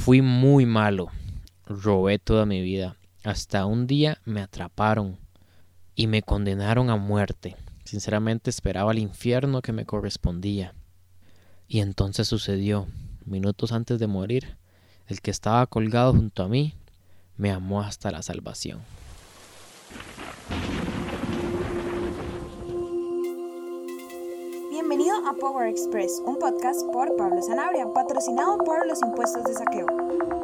Fui muy malo. Robé toda mi vida. Hasta un día me atraparon y me condenaron a muerte. Sinceramente esperaba el infierno que me correspondía. Y entonces sucedió. Minutos antes de morir, el que estaba colgado junto a mí me amó hasta la salvación. A Power Express, un podcast por Pablo Sanabria, patrocinado por los impuestos de saqueo.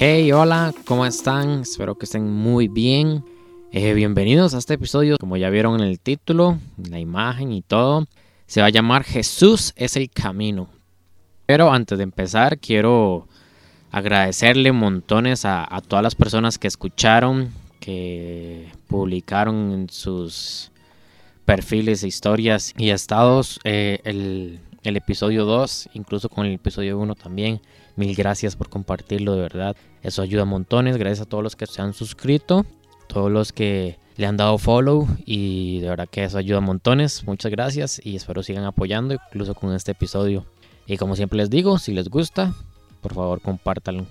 Hey, hola, ¿cómo están? Espero que estén muy bien. Eh, bienvenidos a este episodio. Como ya vieron en el título, la imagen y todo, se va a llamar Jesús es el camino. Pero antes de empezar, quiero agradecerle montones a, todas las personas que escucharon, que publicaron en sus perfiles, historias y estados eh, el, el episodio 2, incluso con el episodio 1 también. Mil gracias por compartirlo, de verdad. Eso ayuda a montones. Gracias a todos los que se han suscrito, todos los que le han dado follow y de verdad que eso ayuda a montones. Muchas gracias y espero sigan apoyando incluso con este episodio. Y como siempre les digo, si les gusta, por favor compártanlo,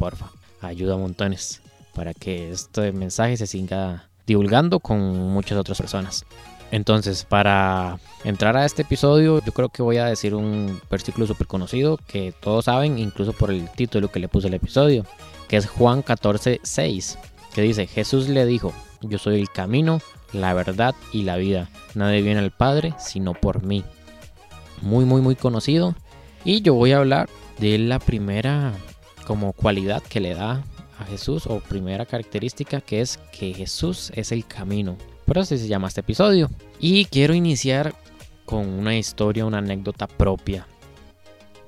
porfa. Ayuda a montones para que este mensaje se siga divulgando con muchas otras personas. Entonces, para entrar a este episodio, yo creo que voy a decir un versículo súper conocido que todos saben, incluso por el título que le puse al episodio, que es Juan 14, 6, que dice, Jesús le dijo, yo soy el camino, la verdad y la vida. Nadie viene al Padre sino por mí. Muy, muy, muy conocido. Y yo voy a hablar de la primera como cualidad que le da a Jesús o primera característica que es que Jesús es el camino. Por así se llama este episodio. Y quiero iniciar con una historia, una anécdota propia.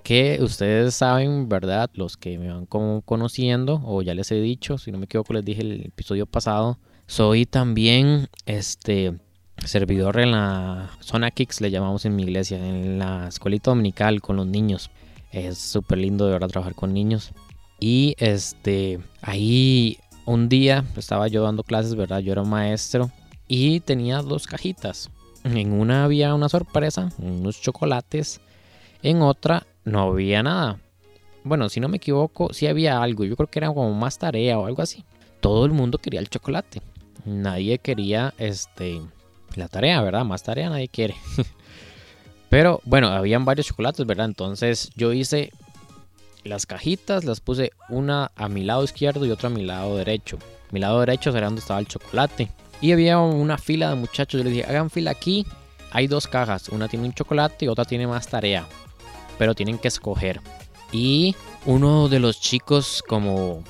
Que ustedes saben, ¿verdad? Los que me van conociendo, o ya les he dicho, si no me equivoco, les dije el episodio pasado. Soy también este servidor en la zona Kicks, le llamamos en mi iglesia, en la escuelita dominical con los niños. Es súper lindo de verdad trabajar con niños. Y este, ahí un día estaba yo dando clases, ¿verdad? Yo era maestro y tenía dos cajitas. En una había una sorpresa, unos chocolates. En otra no había nada. Bueno, si no me equivoco, sí había algo. Yo creo que era como más tarea o algo así. Todo el mundo quería el chocolate. Nadie quería este la tarea, ¿verdad? Más tarea nadie quiere. Pero bueno, habían varios chocolates, ¿verdad? Entonces yo hice las cajitas, las puse una a mi lado izquierdo y otra a mi lado derecho. Mi lado derecho era donde estaba el chocolate. Y había una fila de muchachos. Yo les dije, hagan fila aquí. Hay dos cajas. Una tiene un chocolate y otra tiene más tarea. Pero tienen que escoger. Y uno de los chicos como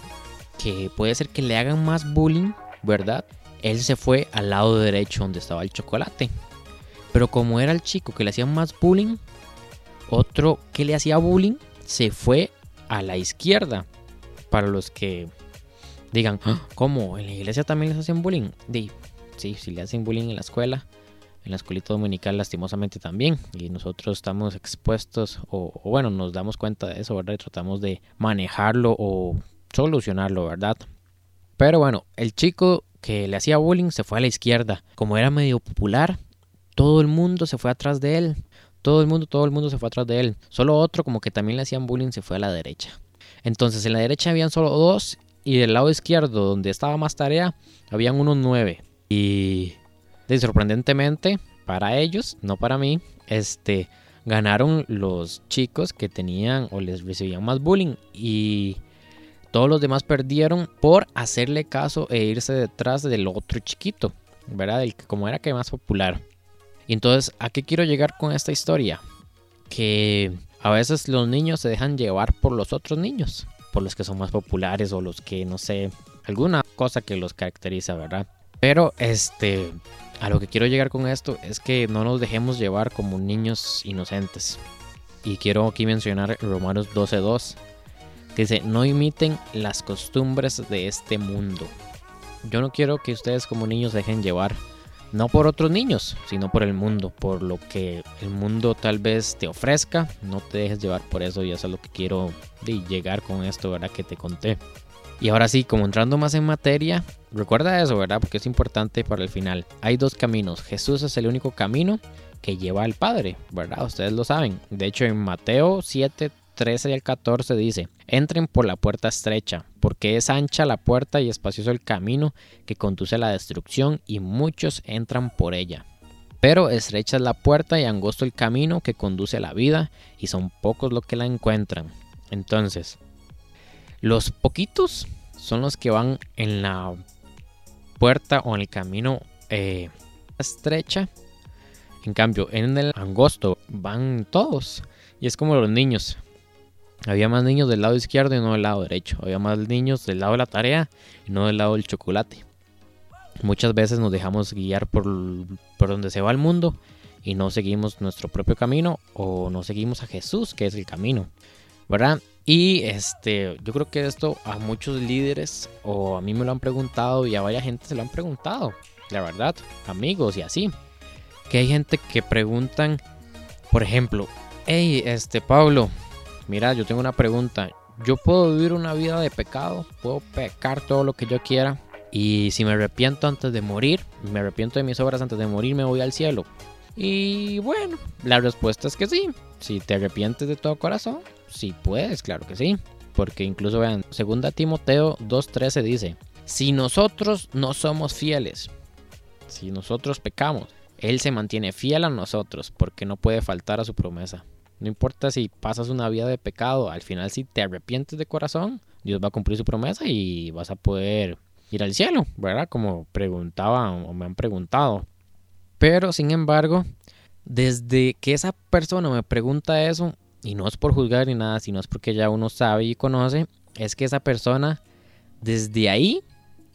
que puede ser que le hagan más bullying, ¿verdad? Él se fue al lado derecho donde estaba el chocolate. Pero como era el chico que le hacía más bullying, otro que le hacía bullying se fue a la izquierda. Para los que digan, ah, ¿cómo? ¿En la iglesia también les hacen bullying? Sí, si le hacen bullying en la escuela, en la escuelita dominical lastimosamente también. Y nosotros estamos expuestos, o, bueno, nos damos cuenta de eso, ¿verdad? Y tratamos de manejarlo o solucionarlo, ¿verdad? Pero bueno, el chico que le hacía bullying se fue a la izquierda. Como era medio popular, todo el mundo se fue atrás de él. Todo el mundo, todo el mundo se fue atrás de él. Solo otro, como que también le hacían bullying, se fue a la derecha. Entonces en la derecha habían solo dos y del lado izquierdo, donde estaba más tarea, habían unos nueve. Y sorprendentemente, para ellos, no para mí, este, ganaron los chicos que tenían o les recibían más bullying. Y todos los demás perdieron por hacerle caso e irse detrás del otro chiquito, ¿verdad? El que como era que más popular. Y entonces, ¿a qué quiero llegar con esta historia? Que a veces los niños se dejan llevar por los otros niños por los que son más populares o los que no sé, alguna cosa que los caracteriza, ¿verdad? Pero este, a lo que quiero llegar con esto es que no nos dejemos llevar como niños inocentes. Y quiero aquí mencionar Romanos 12.2, que dice, no imiten las costumbres de este mundo. Yo no quiero que ustedes como niños dejen llevar, no por otros niños, sino por el mundo, por lo que el mundo tal vez te ofrezca, no te dejes llevar por eso y eso es lo que quiero llegar con esto, ¿verdad? Que te conté. Y ahora sí, como entrando más en materia, recuerda eso, ¿verdad? Porque es importante para el final. Hay dos caminos. Jesús es el único camino que lleva al Padre, ¿verdad? Ustedes lo saben. De hecho, en Mateo 7, 13 y el 14 dice, entren por la puerta estrecha, porque es ancha la puerta y espacioso el camino que conduce a la destrucción y muchos entran por ella. Pero estrecha es la puerta y angosto el camino que conduce a la vida y son pocos los que la encuentran. Entonces, los poquitos son los que van en la puerta o en el camino eh, estrecha. En cambio, en el angosto van todos. Y es como los niños. Había más niños del lado izquierdo y no del lado derecho. Había más niños del lado de la tarea y no del lado del chocolate. Muchas veces nos dejamos guiar por, por donde se va el mundo y no seguimos nuestro propio camino o no seguimos a Jesús, que es el camino. ¿Verdad? Y este, yo creo que esto a muchos líderes o a mí me lo han preguntado y a varias gente se lo han preguntado, la verdad, amigos y así. Que hay gente que preguntan, por ejemplo, hey, este Pablo, mira, yo tengo una pregunta. Yo puedo vivir una vida de pecado, puedo pecar todo lo que yo quiera. Y si me arrepiento antes de morir, me arrepiento de mis obras antes de morir, me voy al cielo. Y bueno, la respuesta es que sí. Si te arrepientes de todo corazón, sí puedes, claro que sí. Porque incluso vean, segunda Timoteo 2.13 dice, si nosotros no somos fieles, si nosotros pecamos, Él se mantiene fiel a nosotros porque no puede faltar a su promesa. No importa si pasas una vida de pecado, al final si te arrepientes de corazón, Dios va a cumplir su promesa y vas a poder ir al cielo, ¿verdad? Como preguntaban o me han preguntado. Pero sin embargo, desde que esa persona me pregunta eso, y no es por juzgar ni nada, sino es porque ya uno sabe y conoce, es que esa persona desde ahí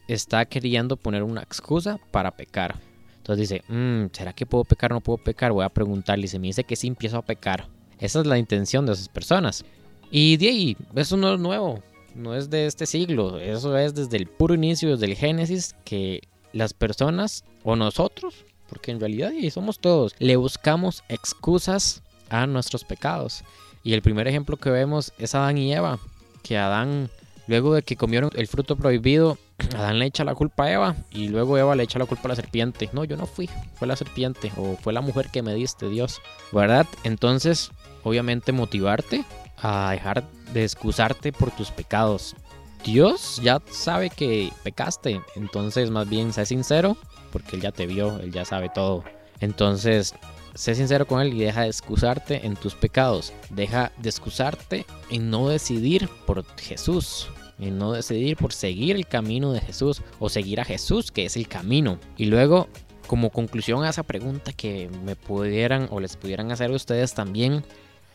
está queriendo poner una excusa para pecar. Entonces dice, mm, ¿será que puedo pecar o no puedo pecar? Voy a preguntarle y se me dice que sí empiezo a pecar. Esa es la intención de esas personas. Y de ahí, eso no es nuevo, no es de este siglo, eso es desde el puro inicio, desde el Génesis, que las personas o nosotros, porque en realidad ahí somos todos, le buscamos excusas a nuestros pecados. Y el primer ejemplo que vemos es Adán y Eva, que Adán, luego de que comieron el fruto prohibido, Adán le echa la culpa a Eva y luego Eva le echa la culpa a la serpiente. No, yo no fui, fue la serpiente o fue la mujer que me diste, Dios. ¿Verdad? Entonces, obviamente motivarte a dejar de excusarte por tus pecados. Dios ya sabe que pecaste, entonces más bien sé sincero, porque Él ya te vio, Él ya sabe todo. Entonces, sé sincero con Él y deja de excusarte en tus pecados. Deja de excusarte en no decidir por Jesús. En no decidir por seguir el camino de Jesús o seguir a Jesús, que es el camino. Y luego, como conclusión a esa pregunta que me pudieran o les pudieran hacer ustedes también,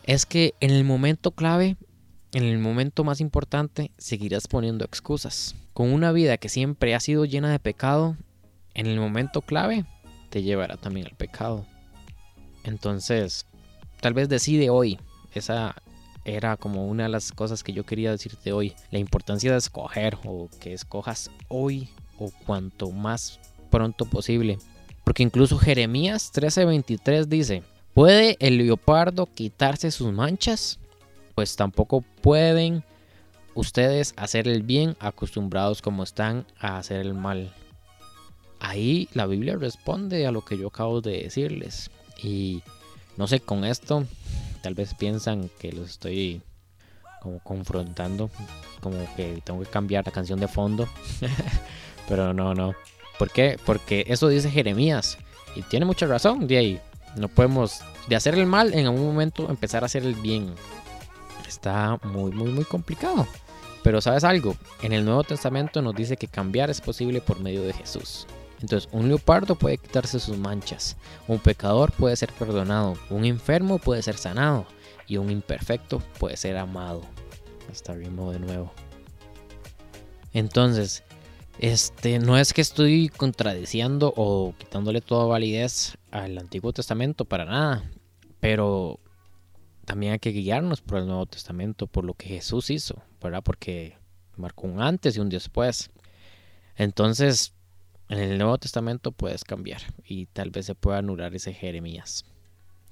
es que en el momento clave, en el momento más importante, seguirás poniendo excusas. Con una vida que siempre ha sido llena de pecado, en el momento clave te llevará también al pecado. Entonces, tal vez decide hoy. Esa era como una de las cosas que yo quería decirte hoy. La importancia de escoger o que escojas hoy o cuanto más pronto posible. Porque incluso Jeremías 13:23 dice, ¿puede el leopardo quitarse sus manchas? Pues tampoco pueden ustedes hacer el bien acostumbrados como están a hacer el mal. Ahí la Biblia responde a lo que yo acabo de decirles. Y no sé, con esto tal vez piensan que los estoy como confrontando, como que tengo que cambiar la canción de fondo. Pero no, no. ¿Por qué? Porque eso dice Jeremías. Y tiene mucha razón de ahí. No podemos de hacer el mal en algún momento empezar a hacer el bien. Está muy, muy, muy complicado. Pero sabes algo, en el Nuevo Testamento nos dice que cambiar es posible por medio de Jesús. Entonces, un leopardo puede quitarse sus manchas, un pecador puede ser perdonado, un enfermo puede ser sanado y un imperfecto puede ser amado. Hasta ritmo de nuevo. Entonces, este no es que estoy contradiciendo o quitándole toda validez al Antiguo Testamento para nada, pero también hay que guiarnos por el Nuevo Testamento, por lo que Jesús hizo, ¿verdad? Porque marcó un antes y un después. Entonces, en el Nuevo Testamento puedes cambiar y tal vez se pueda anular ese Jeremías.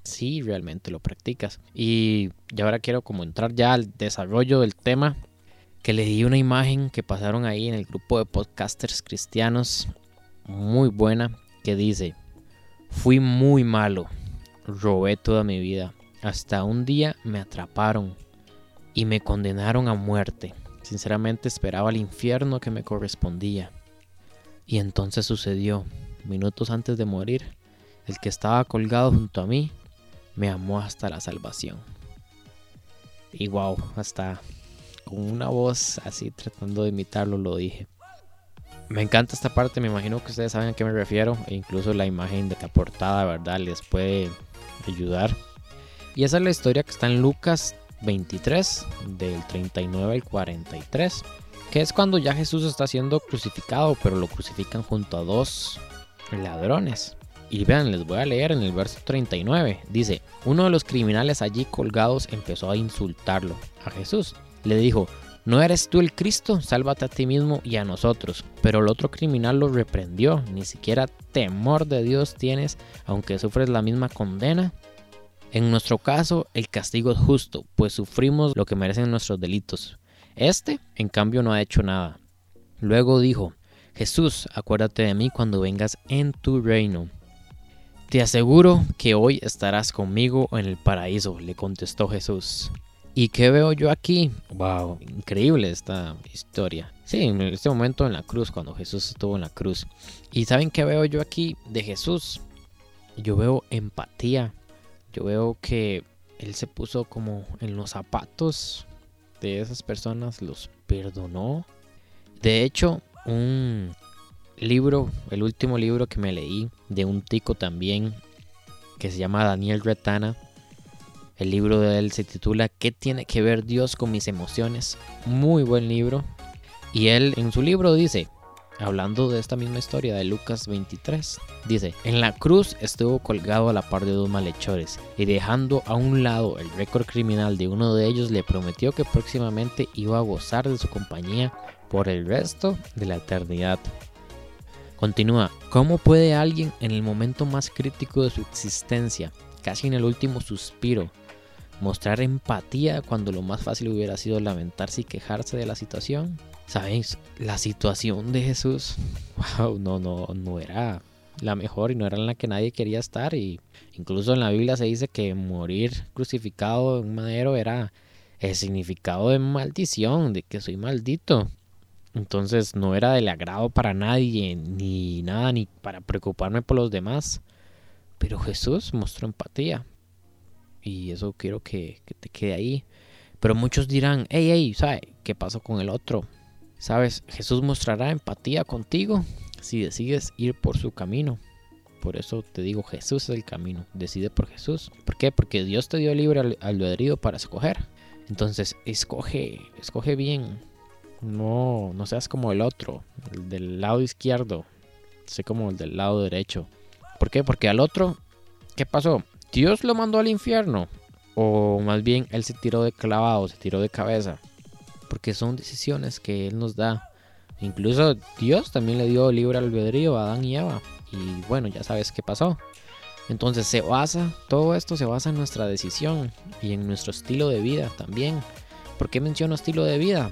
Si realmente lo practicas. Y, ahora quiero como entrar ya al desarrollo del tema. Que le di una imagen que pasaron ahí en el grupo de podcasters cristianos. Muy buena. Que dice, fui muy malo. Robé toda mi vida. Hasta un día me atraparon y me condenaron a muerte. Sinceramente esperaba el infierno que me correspondía. Y entonces sucedió, minutos antes de morir, el que estaba colgado junto a mí me amó hasta la salvación. Y wow, hasta con una voz así tratando de imitarlo lo dije. Me encanta esta parte, me imagino que ustedes saben a qué me refiero, e incluso la imagen de la portada, ¿verdad? Les puede ayudar. Y esa es la historia que está en Lucas 23, del 39 al 43 que es cuando ya Jesús está siendo crucificado, pero lo crucifican junto a dos ladrones. Y vean, les voy a leer en el verso 39. Dice, uno de los criminales allí colgados empezó a insultarlo a Jesús. Le dijo, ¿no eres tú el Cristo? Sálvate a ti mismo y a nosotros. Pero el otro criminal lo reprendió. Ni siquiera temor de Dios tienes, aunque sufres la misma condena. En nuestro caso, el castigo es justo, pues sufrimos lo que merecen nuestros delitos este, en cambio, no ha hecho nada. Luego dijo, Jesús, acuérdate de mí cuando vengas en tu reino. Te aseguro que hoy estarás conmigo en el paraíso, le contestó Jesús. ¿Y qué veo yo aquí? Wow, increíble esta historia. Sí, en este momento en la cruz, cuando Jesús estuvo en la cruz. ¿Y saben qué veo yo aquí de Jesús? Yo veo empatía. Yo veo que Él se puso como en los zapatos de esas personas los perdonó. De hecho, un libro, el último libro que me leí de un tico también, que se llama Daniel Retana, el libro de él se titula ¿Qué tiene que ver Dios con mis emociones? Muy buen libro. Y él en su libro dice, hablando de esta misma historia de Lucas 23, dice, en la cruz estuvo colgado a la par de dos malhechores y dejando a un lado el récord criminal de uno de ellos le prometió que próximamente iba a gozar de su compañía por el resto de la eternidad. Continúa, ¿cómo puede alguien en el momento más crítico de su existencia, casi en el último suspiro, mostrar empatía cuando lo más fácil hubiera sido lamentarse y quejarse de la situación? ¿Sabéis? La situación de Jesús, wow, no, no, no era la mejor y no era en la que nadie quería estar. Y incluso en la Biblia se dice que morir crucificado en madero era el significado de maldición, de que soy maldito. Entonces no era del agrado para nadie, ni nada, ni para preocuparme por los demás. Pero Jesús mostró empatía. Y eso quiero que, te quede ahí. Pero muchos dirán, hey, hey, ¿sabes qué pasó con el otro? Sabes, Jesús mostrará empatía contigo si decides ir por su camino. Por eso te digo, Jesús es el camino. Decide por Jesús. ¿Por qué? Porque Dios te dio libre albedrío para escoger. Entonces, escoge, escoge bien. No, no seas como el otro, el del lado izquierdo. Sé como el del lado derecho. ¿Por qué? Porque al otro, ¿qué pasó? Dios lo mandó al infierno. O más bien, él se tiró de clavado, se tiró de cabeza porque son decisiones que Él nos da. Incluso Dios también le dio libre albedrío a Adán y Eva. Y bueno, ya sabes qué pasó. Entonces se basa, todo esto se basa en nuestra decisión y en nuestro estilo de vida también. ¿Por qué menciono estilo de vida?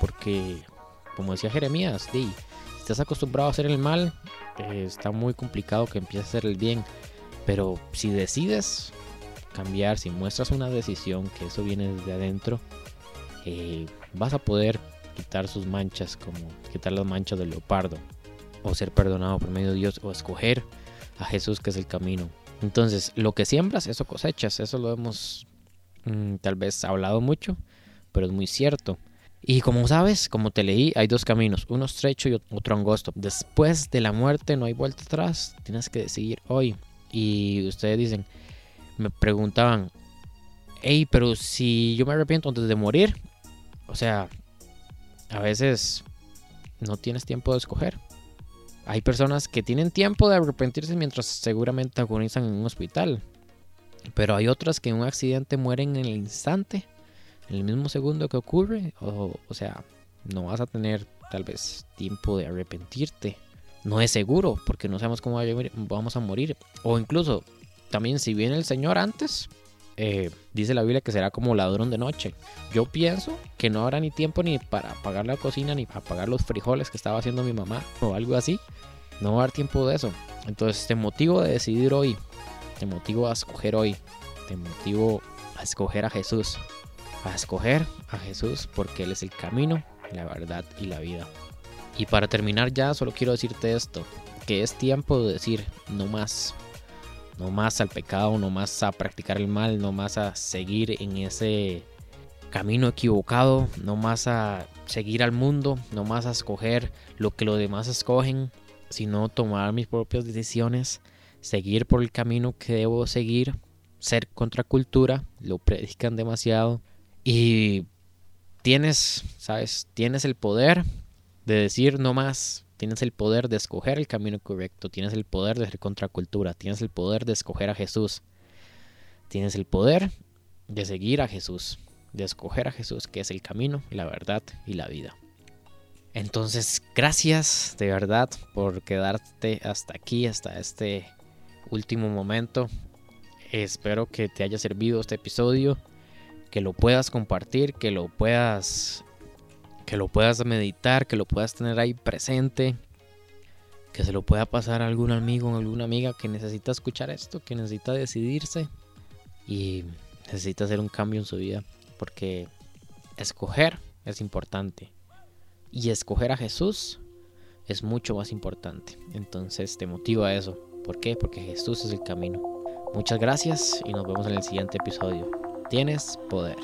Porque, como decía Jeremías, si estás acostumbrado a hacer el mal, eh, está muy complicado que empieces a hacer el bien. Pero si decides cambiar, si muestras una decisión, que eso viene desde adentro, eh, vas a poder quitar sus manchas, como quitar las manchas del leopardo, o ser perdonado por medio de Dios, o escoger a Jesús que es el camino. Entonces, lo que siembras, eso cosechas, eso lo hemos mm, tal vez hablado mucho, pero es muy cierto. Y como sabes, como te leí, hay dos caminos, uno estrecho y otro angosto. Después de la muerte no hay vuelta atrás, tienes que decidir hoy. Y ustedes dicen, me preguntaban, hey, pero si yo me arrepiento antes de morir, o sea, a veces no tienes tiempo de escoger. Hay personas que tienen tiempo de arrepentirse mientras seguramente agonizan en un hospital. Pero hay otras que en un accidente mueren en el instante, en el mismo segundo que ocurre. O, o sea, no vas a tener tal vez tiempo de arrepentirte. No es seguro porque no sabemos cómo vamos a morir. O incluso, también si viene el Señor antes, eh, dice la Biblia que será como ladrón de noche. Yo pienso que no habrá ni tiempo ni para apagar la cocina ni para apagar los frijoles que estaba haciendo mi mamá o algo así. No va a haber tiempo de eso. Entonces te motivo a decidir hoy. Te motivo a escoger hoy. Te motivo a escoger a Jesús. A escoger a Jesús porque Él es el camino, la verdad y la vida. Y para terminar ya solo quiero decirte esto. Que es tiempo de decir no más no más al pecado, no más a practicar el mal, no más a seguir en ese camino equivocado, no más a seguir al mundo, no más a escoger lo que los demás escogen, sino tomar mis propias decisiones, seguir por el camino que debo seguir, ser contracultura, lo predican demasiado. Y tienes, sabes, tienes el poder de decir no más, Tienes el poder de escoger el camino correcto, tienes el poder de ser contracultura, tienes el poder de escoger a Jesús, tienes el poder de seguir a Jesús, de escoger a Jesús, que es el camino, la verdad y la vida. Entonces, gracias de verdad por quedarte hasta aquí, hasta este último momento. Espero que te haya servido este episodio, que lo puedas compartir, que lo puedas que lo puedas meditar, que lo puedas tener ahí presente, que se lo pueda pasar a algún amigo o alguna amiga que necesita escuchar esto, que necesita decidirse y necesita hacer un cambio en su vida, porque escoger es importante y escoger a Jesús es mucho más importante. Entonces te motiva eso. ¿Por qué? Porque Jesús es el camino. Muchas gracias y nos vemos en el siguiente episodio. Tienes poder.